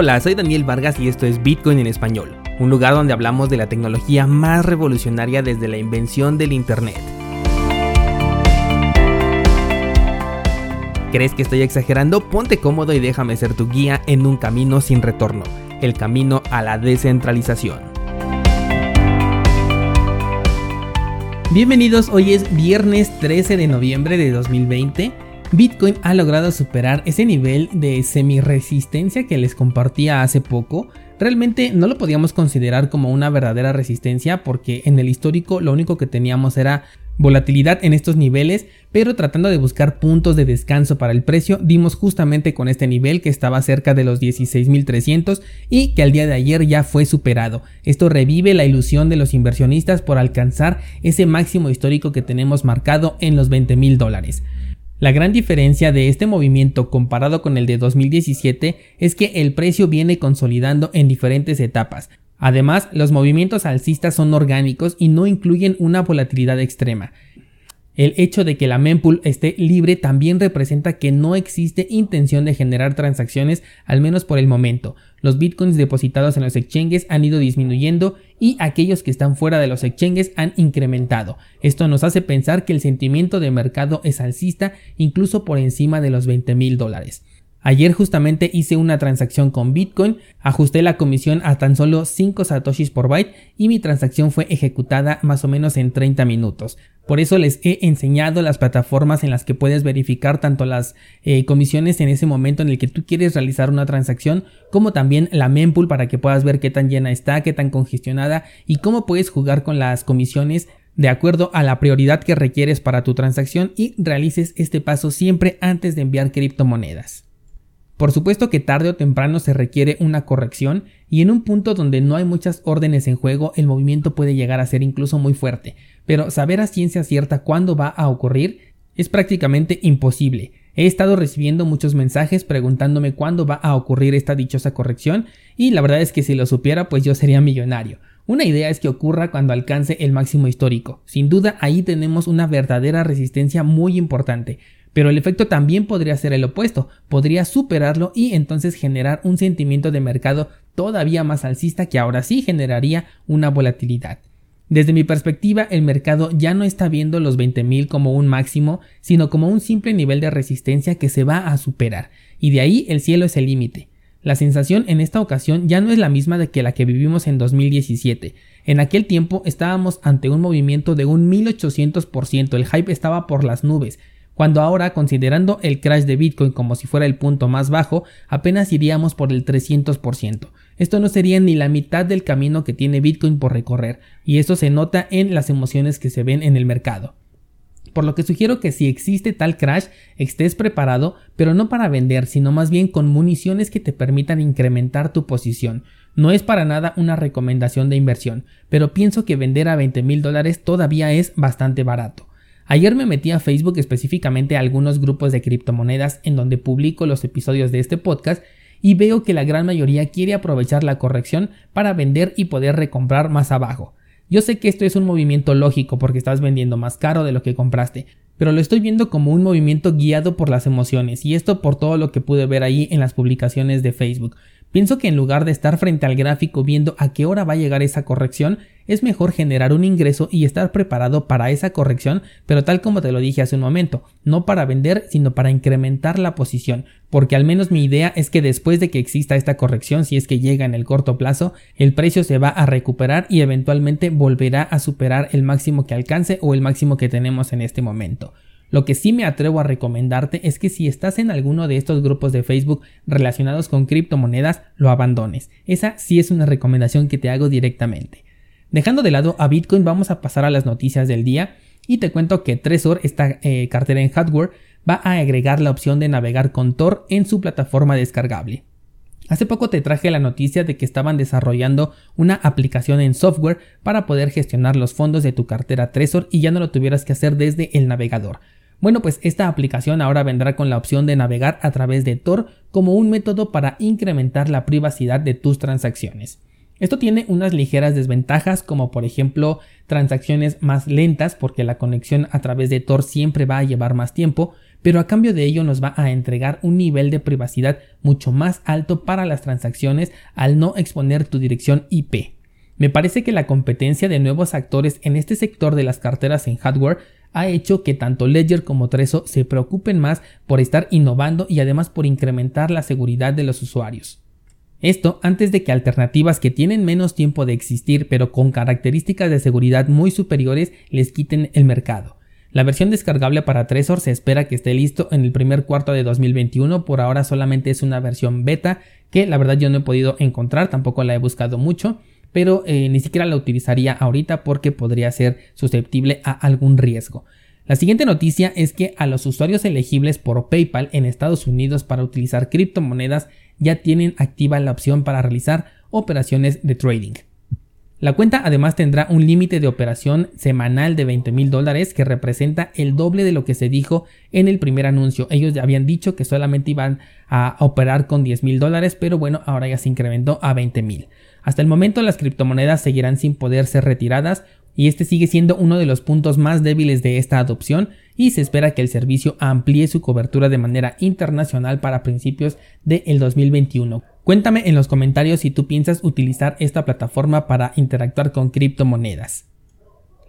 Hola, soy Daniel Vargas y esto es Bitcoin en español, un lugar donde hablamos de la tecnología más revolucionaria desde la invención del Internet. ¿Crees que estoy exagerando? Ponte cómodo y déjame ser tu guía en un camino sin retorno, el camino a la descentralización. Bienvenidos, hoy es viernes 13 de noviembre de 2020 Bitcoin ha logrado superar ese nivel de semi-resistencia que les compartía hace poco. Realmente no lo podíamos considerar como una verdadera resistencia porque en el histórico lo único que teníamos era volatilidad en estos niveles, pero tratando de buscar puntos de descanso para el precio, dimos justamente con este nivel que estaba cerca de los 16.300 y que al día de ayer ya fue superado. Esto revive la ilusión de los inversionistas por alcanzar ese máximo histórico que tenemos marcado en los 20.000 dólares. La gran diferencia de este movimiento comparado con el de 2017 es que el precio viene consolidando en diferentes etapas. Además, los movimientos alcistas son orgánicos y no incluyen una volatilidad extrema. El hecho de que la mempool esté libre también representa que no existe intención de generar transacciones, al menos por el momento. Los bitcoins depositados en los exchanges han ido disminuyendo y aquellos que están fuera de los exchanges han incrementado. Esto nos hace pensar que el sentimiento de mercado es alcista incluso por encima de los 20 mil dólares. Ayer justamente hice una transacción con Bitcoin, ajusté la comisión a tan solo 5 satoshis por byte y mi transacción fue ejecutada más o menos en 30 minutos. Por eso les he enseñado las plataformas en las que puedes verificar tanto las eh, comisiones en ese momento en el que tú quieres realizar una transacción, como también la mempool para que puedas ver qué tan llena está, qué tan congestionada y cómo puedes jugar con las comisiones de acuerdo a la prioridad que requieres para tu transacción y realices este paso siempre antes de enviar criptomonedas. Por supuesto que tarde o temprano se requiere una corrección y en un punto donde no hay muchas órdenes en juego el movimiento puede llegar a ser incluso muy fuerte, pero saber a ciencia cierta cuándo va a ocurrir es prácticamente imposible. He estado recibiendo muchos mensajes preguntándome cuándo va a ocurrir esta dichosa corrección y la verdad es que si lo supiera pues yo sería millonario. Una idea es que ocurra cuando alcance el máximo histórico. Sin duda ahí tenemos una verdadera resistencia muy importante, pero el efecto también podría ser el opuesto, podría superarlo y entonces generar un sentimiento de mercado todavía más alcista que ahora sí generaría una volatilidad. Desde mi perspectiva, el mercado ya no está viendo los 20.000 como un máximo, sino como un simple nivel de resistencia que se va a superar, y de ahí el cielo es el límite. La sensación en esta ocasión ya no es la misma de que la que vivimos en 2017. En aquel tiempo estábamos ante un movimiento de un 1800%, el hype estaba por las nubes, cuando ahora, considerando el crash de Bitcoin como si fuera el punto más bajo, apenas iríamos por el 300%. Esto no sería ni la mitad del camino que tiene Bitcoin por recorrer, y esto se nota en las emociones que se ven en el mercado. Por lo que sugiero que si existe tal crash, estés preparado, pero no para vender, sino más bien con municiones que te permitan incrementar tu posición. No es para nada una recomendación de inversión, pero pienso que vender a 20 mil dólares todavía es bastante barato. Ayer me metí a Facebook específicamente a algunos grupos de criptomonedas en donde publico los episodios de este podcast y veo que la gran mayoría quiere aprovechar la corrección para vender y poder recomprar más abajo. Yo sé que esto es un movimiento lógico porque estás vendiendo más caro de lo que compraste, pero lo estoy viendo como un movimiento guiado por las emociones y esto por todo lo que pude ver ahí en las publicaciones de Facebook. Pienso que en lugar de estar frente al gráfico viendo a qué hora va a llegar esa corrección, es mejor generar un ingreso y estar preparado para esa corrección, pero tal como te lo dije hace un momento, no para vender, sino para incrementar la posición, porque al menos mi idea es que después de que exista esta corrección, si es que llega en el corto plazo, el precio se va a recuperar y eventualmente volverá a superar el máximo que alcance o el máximo que tenemos en este momento. Lo que sí me atrevo a recomendarte es que si estás en alguno de estos grupos de Facebook relacionados con criptomonedas, lo abandones. Esa sí es una recomendación que te hago directamente. Dejando de lado a Bitcoin, vamos a pasar a las noticias del día y te cuento que Trezor, esta eh, cartera en hardware, va a agregar la opción de navegar con Tor en su plataforma descargable. Hace poco te traje la noticia de que estaban desarrollando una aplicación en software para poder gestionar los fondos de tu cartera Trezor y ya no lo tuvieras que hacer desde el navegador. Bueno, pues esta aplicación ahora vendrá con la opción de navegar a través de Tor como un método para incrementar la privacidad de tus transacciones. Esto tiene unas ligeras desventajas como por ejemplo transacciones más lentas porque la conexión a través de Tor siempre va a llevar más tiempo, pero a cambio de ello nos va a entregar un nivel de privacidad mucho más alto para las transacciones al no exponer tu dirección IP. Me parece que la competencia de nuevos actores en este sector de las carteras en hardware ha hecho que tanto Ledger como Trezor se preocupen más por estar innovando y además por incrementar la seguridad de los usuarios. Esto antes de que alternativas que tienen menos tiempo de existir pero con características de seguridad muy superiores les quiten el mercado. La versión descargable para Trezor se espera que esté listo en el primer cuarto de 2021, por ahora solamente es una versión beta que la verdad yo no he podido encontrar, tampoco la he buscado mucho, pero eh, ni siquiera la utilizaría ahorita porque podría ser susceptible a algún riesgo. La siguiente noticia es que a los usuarios elegibles por PayPal en Estados Unidos para utilizar criptomonedas ya tienen activa la opción para realizar operaciones de trading. La cuenta además tendrá un límite de operación semanal de 20 mil dólares que representa el doble de lo que se dijo en el primer anuncio. Ellos ya habían dicho que solamente iban a operar con 10 mil dólares, pero bueno, ahora ya se incrementó a 20 mil. Hasta el momento las criptomonedas seguirán sin poder ser retiradas y este sigue siendo uno de los puntos más débiles de esta adopción y se espera que el servicio amplíe su cobertura de manera internacional para principios del 2021. Cuéntame en los comentarios si tú piensas utilizar esta plataforma para interactuar con criptomonedas.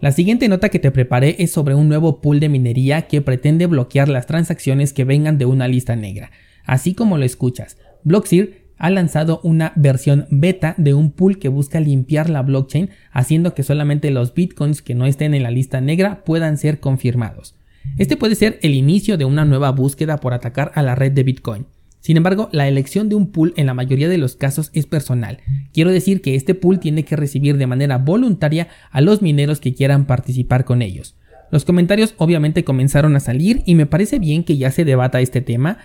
La siguiente nota que te preparé es sobre un nuevo pool de minería que pretende bloquear las transacciones que vengan de una lista negra. Así como lo escuchas, Blockseer ha lanzado una versión beta de un pool que busca limpiar la blockchain, haciendo que solamente los bitcoins que no estén en la lista negra puedan ser confirmados. Este puede ser el inicio de una nueva búsqueda por atacar a la red de Bitcoin. Sin embargo, la elección de un pool en la mayoría de los casos es personal. Quiero decir que este pool tiene que recibir de manera voluntaria a los mineros que quieran participar con ellos. Los comentarios obviamente comenzaron a salir y me parece bien que ya se debata este tema,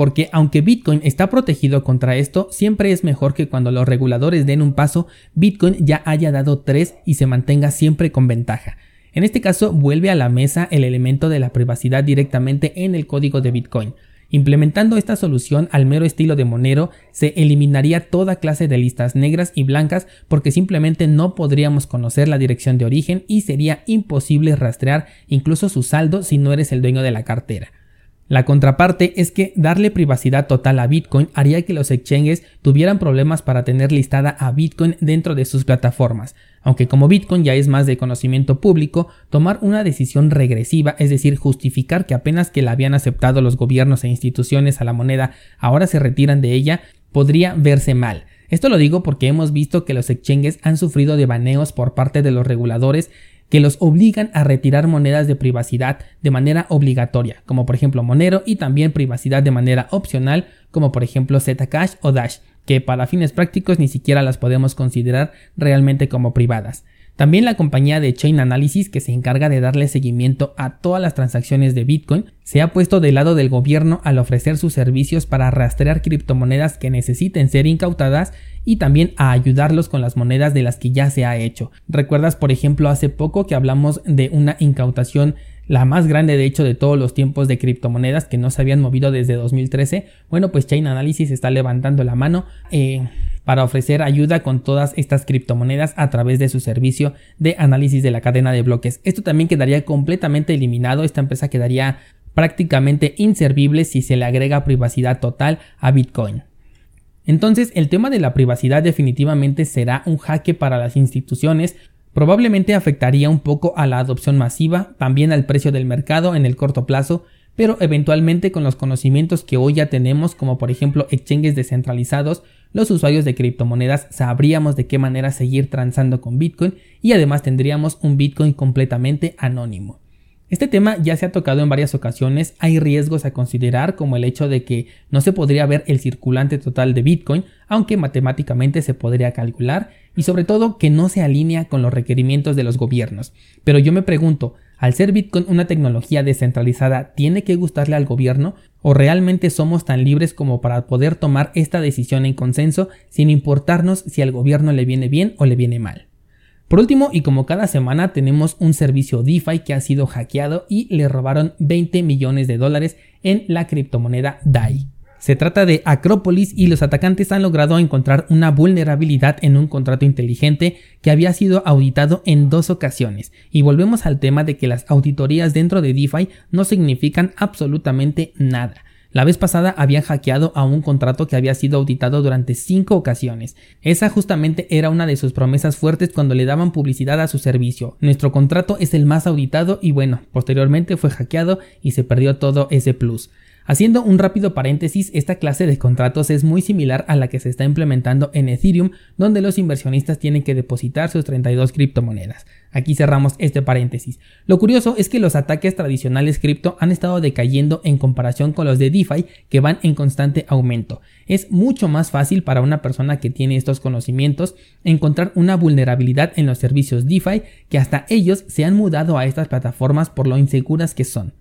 porque aunque Bitcoin está protegido contra esto, siempre es mejor que cuando los reguladores den un paso, Bitcoin ya haya dado tres y se mantenga siempre con ventaja. En este caso vuelve a la mesa el elemento de la privacidad directamente en el código de Bitcoin. Implementando esta solución al mero estilo de Monero, se eliminaría toda clase de listas negras y blancas porque simplemente no podríamos conocer la dirección de origen y sería imposible rastrear incluso su saldo si no eres el dueño de la cartera. La contraparte es que darle privacidad total a Bitcoin haría que los exchanges tuvieran problemas para tener listada a Bitcoin dentro de sus plataformas, aunque como Bitcoin ya es más de conocimiento público, tomar una decisión regresiva, es decir, justificar que apenas que la habían aceptado los gobiernos e instituciones a la moneda ahora se retiran de ella, podría verse mal. Esto lo digo porque hemos visto que los exchanges han sufrido de baneos por parte de los reguladores que los obligan a retirar monedas de privacidad de manera obligatoria, como por ejemplo Monero, y también privacidad de manera opcional, como por ejemplo Zcash o Dash, que para fines prácticos ni siquiera las podemos considerar realmente como privadas. También la compañía de Chain Analysis, que se encarga de darle seguimiento a todas las transacciones de Bitcoin, se ha puesto del lado del gobierno al ofrecer sus servicios para rastrear criptomonedas que necesiten ser incautadas y también a ayudarlos con las monedas de las que ya se ha hecho. ¿Recuerdas, por ejemplo, hace poco que hablamos de una incautación la más grande de hecho de todos los tiempos de criptomonedas que no se habían movido desde 2013? Bueno, pues Chain Analysis está levantando la mano. Eh, para ofrecer ayuda con todas estas criptomonedas a través de su servicio de análisis de la cadena de bloques. Esto también quedaría completamente eliminado, esta empresa quedaría prácticamente inservible si se le agrega privacidad total a Bitcoin. Entonces el tema de la privacidad definitivamente será un jaque para las instituciones, probablemente afectaría un poco a la adopción masiva, también al precio del mercado en el corto plazo, pero eventualmente con los conocimientos que hoy ya tenemos, como por ejemplo exchanges descentralizados, los usuarios de criptomonedas sabríamos de qué manera seguir transando con Bitcoin y además tendríamos un Bitcoin completamente anónimo. Este tema ya se ha tocado en varias ocasiones, hay riesgos a considerar como el hecho de que no se podría ver el circulante total de Bitcoin, aunque matemáticamente se podría calcular, y sobre todo que no se alinea con los requerimientos de los gobiernos. Pero yo me pregunto, al ser Bitcoin una tecnología descentralizada, ¿tiene que gustarle al gobierno? ¿O realmente somos tan libres como para poder tomar esta decisión en consenso sin importarnos si al gobierno le viene bien o le viene mal? Por último, y como cada semana tenemos un servicio DeFi que ha sido hackeado y le robaron 20 millones de dólares en la criptomoneda DAI. Se trata de Acropolis y los atacantes han logrado encontrar una vulnerabilidad en un contrato inteligente que había sido auditado en dos ocasiones. Y volvemos al tema de que las auditorías dentro de DeFi no significan absolutamente nada. La vez pasada habían hackeado a un contrato que había sido auditado durante cinco ocasiones. Esa justamente era una de sus promesas fuertes cuando le daban publicidad a su servicio. Nuestro contrato es el más auditado y bueno, posteriormente fue hackeado y se perdió todo ese plus. Haciendo un rápido paréntesis, esta clase de contratos es muy similar a la que se está implementando en Ethereum, donde los inversionistas tienen que depositar sus 32 criptomonedas. Aquí cerramos este paréntesis. Lo curioso es que los ataques tradicionales cripto han estado decayendo en comparación con los de DeFi que van en constante aumento. Es mucho más fácil para una persona que tiene estos conocimientos encontrar una vulnerabilidad en los servicios DeFi que hasta ellos se han mudado a estas plataformas por lo inseguras que son.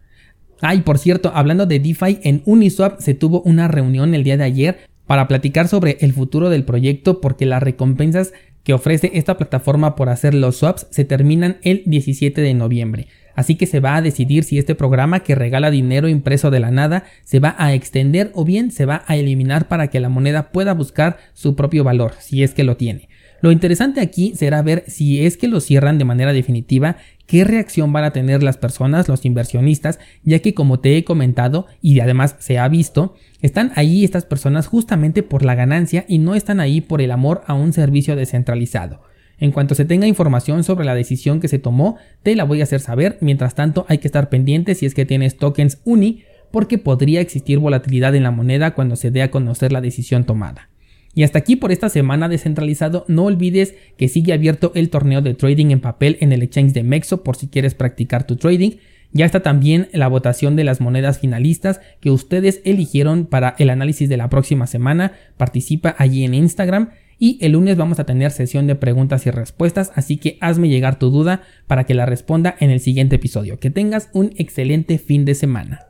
Ah, y por cierto, hablando de DeFi, en Uniswap se tuvo una reunión el día de ayer para platicar sobre el futuro del proyecto porque las recompensas que ofrece esta plataforma por hacer los swaps se terminan el 17 de noviembre. Así que se va a decidir si este programa que regala dinero impreso de la nada se va a extender o bien se va a eliminar para que la moneda pueda buscar su propio valor, si es que lo tiene. Lo interesante aquí será ver si es que lo cierran de manera definitiva, qué reacción van a tener las personas, los inversionistas, ya que como te he comentado y además se ha visto, están ahí estas personas justamente por la ganancia y no están ahí por el amor a un servicio descentralizado. En cuanto se tenga información sobre la decisión que se tomó, te la voy a hacer saber. Mientras tanto, hay que estar pendiente si es que tienes tokens UNI, porque podría existir volatilidad en la moneda cuando se dé a conocer la decisión tomada. Y hasta aquí por esta semana descentralizado, no olvides que sigue abierto el torneo de trading en papel en el exchange de Mexo por si quieres practicar tu trading. Ya está también la votación de las monedas finalistas que ustedes eligieron para el análisis de la próxima semana. Participa allí en Instagram. Y el lunes vamos a tener sesión de preguntas y respuestas, así que hazme llegar tu duda para que la responda en el siguiente episodio. Que tengas un excelente fin de semana.